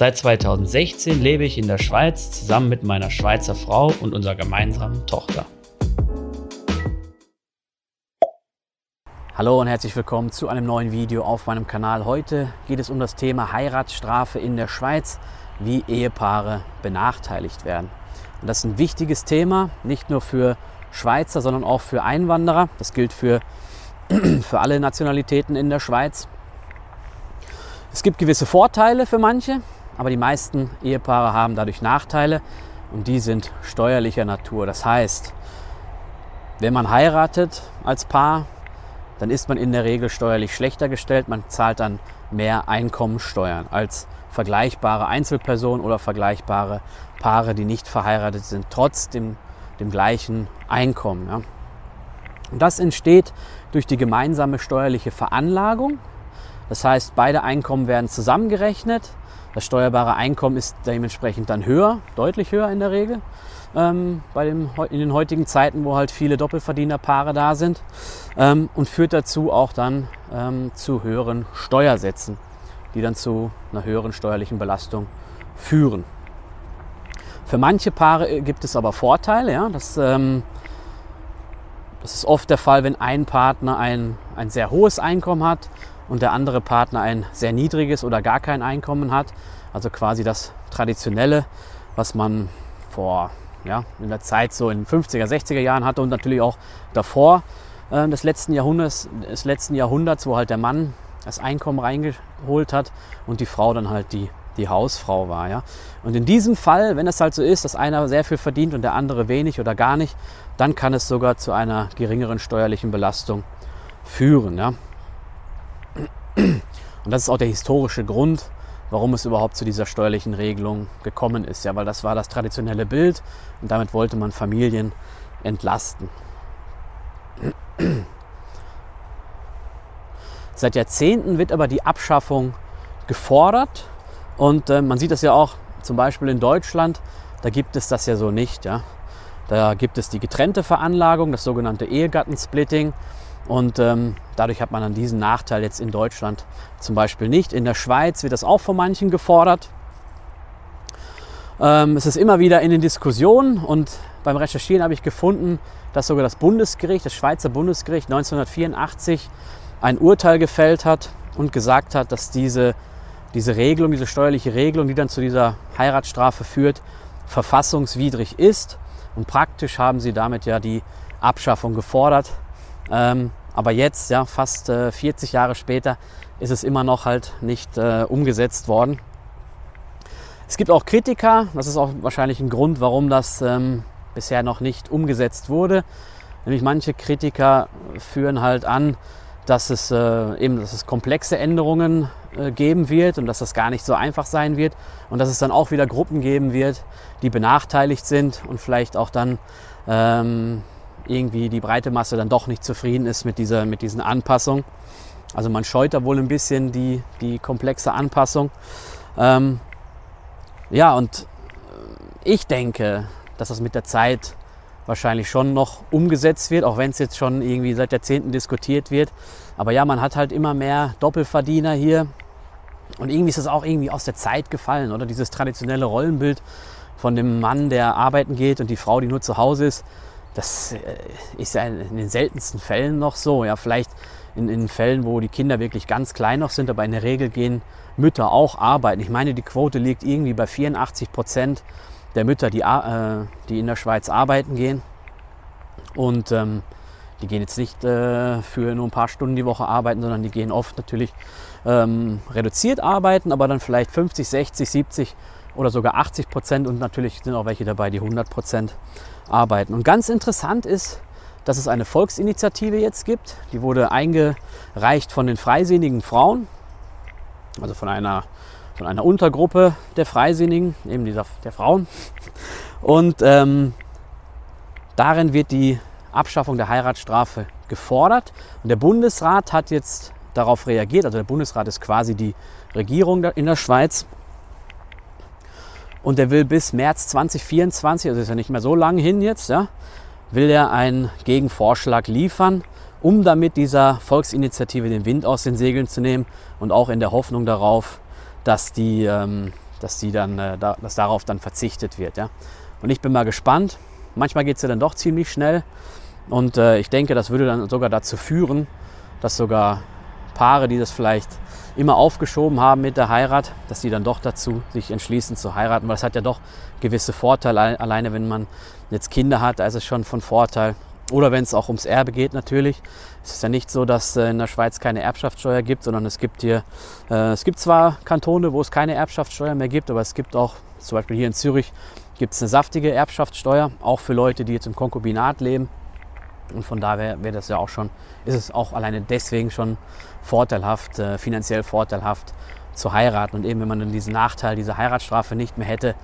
Seit 2016 lebe ich in der Schweiz zusammen mit meiner Schweizer Frau und unserer gemeinsamen Tochter. Hallo und herzlich willkommen zu einem neuen Video auf meinem Kanal. Heute geht es um das Thema Heiratsstrafe in der Schweiz, wie Ehepaare benachteiligt werden. Und das ist ein wichtiges Thema, nicht nur für Schweizer, sondern auch für Einwanderer. Das gilt für, für alle Nationalitäten in der Schweiz. Es gibt gewisse Vorteile für manche, aber die meisten Ehepaare haben dadurch Nachteile und die sind steuerlicher Natur. Das heißt, wenn man heiratet als Paar, dann ist man in der Regel steuerlich schlechter gestellt. Man zahlt dann mehr Einkommensteuern als vergleichbare Einzelpersonen oder vergleichbare Paare, die nicht verheiratet sind, trotz dem, dem gleichen Einkommen. Ja. Und das entsteht durch die gemeinsame steuerliche Veranlagung. Das heißt, beide Einkommen werden zusammengerechnet. Das steuerbare Einkommen ist dementsprechend dann höher, deutlich höher in der Regel ähm, bei dem, in den heutigen Zeiten, wo halt viele Doppelverdienerpaare da sind ähm, und führt dazu auch dann ähm, zu höheren Steuersätzen, die dann zu einer höheren steuerlichen Belastung führen. Für manche Paare äh, gibt es aber Vorteile. Ja? Das, ähm, das ist oft der Fall, wenn ein Partner ein, ein sehr hohes Einkommen hat und der andere Partner ein sehr niedriges oder gar kein Einkommen hat. Also quasi das Traditionelle, was man vor ja, in der Zeit so in den 50er, 60er Jahren hatte und natürlich auch davor äh, des, letzten Jahrhunderts, des letzten Jahrhunderts, wo halt der Mann das Einkommen reingeholt hat und die Frau dann halt die, die Hausfrau war. Ja. Und in diesem Fall, wenn es halt so ist, dass einer sehr viel verdient und der andere wenig oder gar nicht, dann kann es sogar zu einer geringeren steuerlichen Belastung führen. Ja. Und das ist auch der historische Grund, warum es überhaupt zu dieser steuerlichen Regelung gekommen ist. Ja, weil das war das traditionelle Bild und damit wollte man Familien entlasten. Seit Jahrzehnten wird aber die Abschaffung gefordert und äh, man sieht das ja auch zum Beispiel in Deutschland, da gibt es das ja so nicht. Ja. Da gibt es die getrennte Veranlagung, das sogenannte Ehegattensplitting. Und ähm, dadurch hat man dann diesen Nachteil jetzt in Deutschland zum Beispiel nicht. In der Schweiz wird das auch von manchen gefordert. Ähm, es ist immer wieder in den Diskussionen und beim Recherchieren habe ich gefunden, dass sogar das Bundesgericht, das Schweizer Bundesgericht 1984 ein Urteil gefällt hat und gesagt hat, dass diese, diese Regelung, diese steuerliche Regelung, die dann zu dieser Heiratsstrafe führt, verfassungswidrig ist. Und praktisch haben sie damit ja die Abschaffung gefordert. Ähm, aber jetzt, ja, fast äh, 40 Jahre später, ist es immer noch halt nicht äh, umgesetzt worden. Es gibt auch Kritiker, das ist auch wahrscheinlich ein Grund, warum das ähm, bisher noch nicht umgesetzt wurde. Nämlich manche Kritiker führen halt an, dass es äh, eben dass es komplexe Änderungen äh, geben wird und dass das gar nicht so einfach sein wird und dass es dann auch wieder Gruppen geben wird, die benachteiligt sind und vielleicht auch dann ähm, irgendwie die breite Masse dann doch nicht zufrieden ist mit, dieser, mit diesen Anpassungen. Also man scheut da wohl ein bisschen die, die komplexe Anpassung. Ähm, ja, und äh, ich denke, dass das mit der Zeit wahrscheinlich schon noch umgesetzt wird, auch wenn es jetzt schon irgendwie seit Jahrzehnten diskutiert wird. Aber ja, man hat halt immer mehr Doppelverdiener hier. Und irgendwie ist es auch irgendwie aus der Zeit gefallen, oder? Dieses traditionelle Rollenbild von dem Mann, der arbeiten geht und die Frau, die nur zu Hause ist das äh, ist ja in den seltensten Fällen noch so. Ja, vielleicht in, in Fällen, wo die Kinder wirklich ganz klein noch sind, aber in der Regel gehen Mütter auch arbeiten. Ich meine, die Quote liegt irgendwie bei 84 Prozent der Mütter, die, äh, die in der Schweiz arbeiten gehen. Und ähm, die gehen jetzt nicht äh, für nur ein paar Stunden die Woche arbeiten, sondern die gehen oft natürlich ähm, reduziert arbeiten, aber dann vielleicht 50, 60, 70 oder sogar 80 Prozent und natürlich sind auch welche dabei, die 100 Prozent arbeiten. Und ganz interessant ist, dass es eine Volksinitiative jetzt gibt. Die wurde eingereicht von den freisinnigen Frauen, also von einer von einer Untergruppe der Freisinnigen, eben dieser, der Frauen. Und ähm, darin wird die Abschaffung der Heiratsstrafe gefordert. Und der Bundesrat hat jetzt darauf reagiert. Also der Bundesrat ist quasi die Regierung in der Schweiz. Und der will bis März 2024, also ist ja nicht mehr so lange hin jetzt, ja, will er einen Gegenvorschlag liefern, um damit dieser Volksinitiative den Wind aus den Segeln zu nehmen und auch in der Hoffnung darauf, dass, die, ähm, dass, die dann, äh, da, dass darauf dann verzichtet wird. Ja. Und ich bin mal gespannt. Manchmal geht es ja dann doch ziemlich schnell. Und äh, ich denke, das würde dann sogar dazu führen, dass sogar Paare, die das vielleicht immer aufgeschoben haben mit der Heirat, dass die dann doch dazu sich entschließen zu heiraten, weil es hat ja doch gewisse Vorteile. Alleine wenn man jetzt Kinder hat, da ist es schon von Vorteil. Oder wenn es auch ums Erbe geht natürlich. Es ist ja nicht so, dass äh, in der Schweiz keine Erbschaftssteuer gibt, sondern es gibt hier, äh, es gibt zwar Kantone, wo es keine Erbschaftssteuer mehr gibt, aber es gibt auch, zum Beispiel hier in Zürich, gibt es eine saftige Erbschaftssteuer, auch für Leute, die jetzt im Konkubinat leben. Und von daher wäre das ja auch schon, ist es auch alleine deswegen schon vorteilhaft, äh, finanziell vorteilhaft zu heiraten. Und eben wenn man dann diesen Nachteil, diese Heiratsstrafe nicht mehr hätte,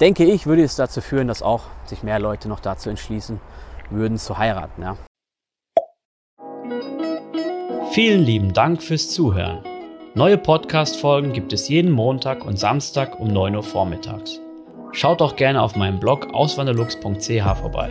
denke ich, würde es dazu führen, dass auch sich mehr Leute noch dazu entschließen würden zu heiraten. Ja. Vielen lieben Dank fürs Zuhören. Neue Podcast-Folgen gibt es jeden Montag und Samstag um 9 Uhr vormittags. Schaut auch gerne auf meinem Blog auswanderlux.ch vorbei.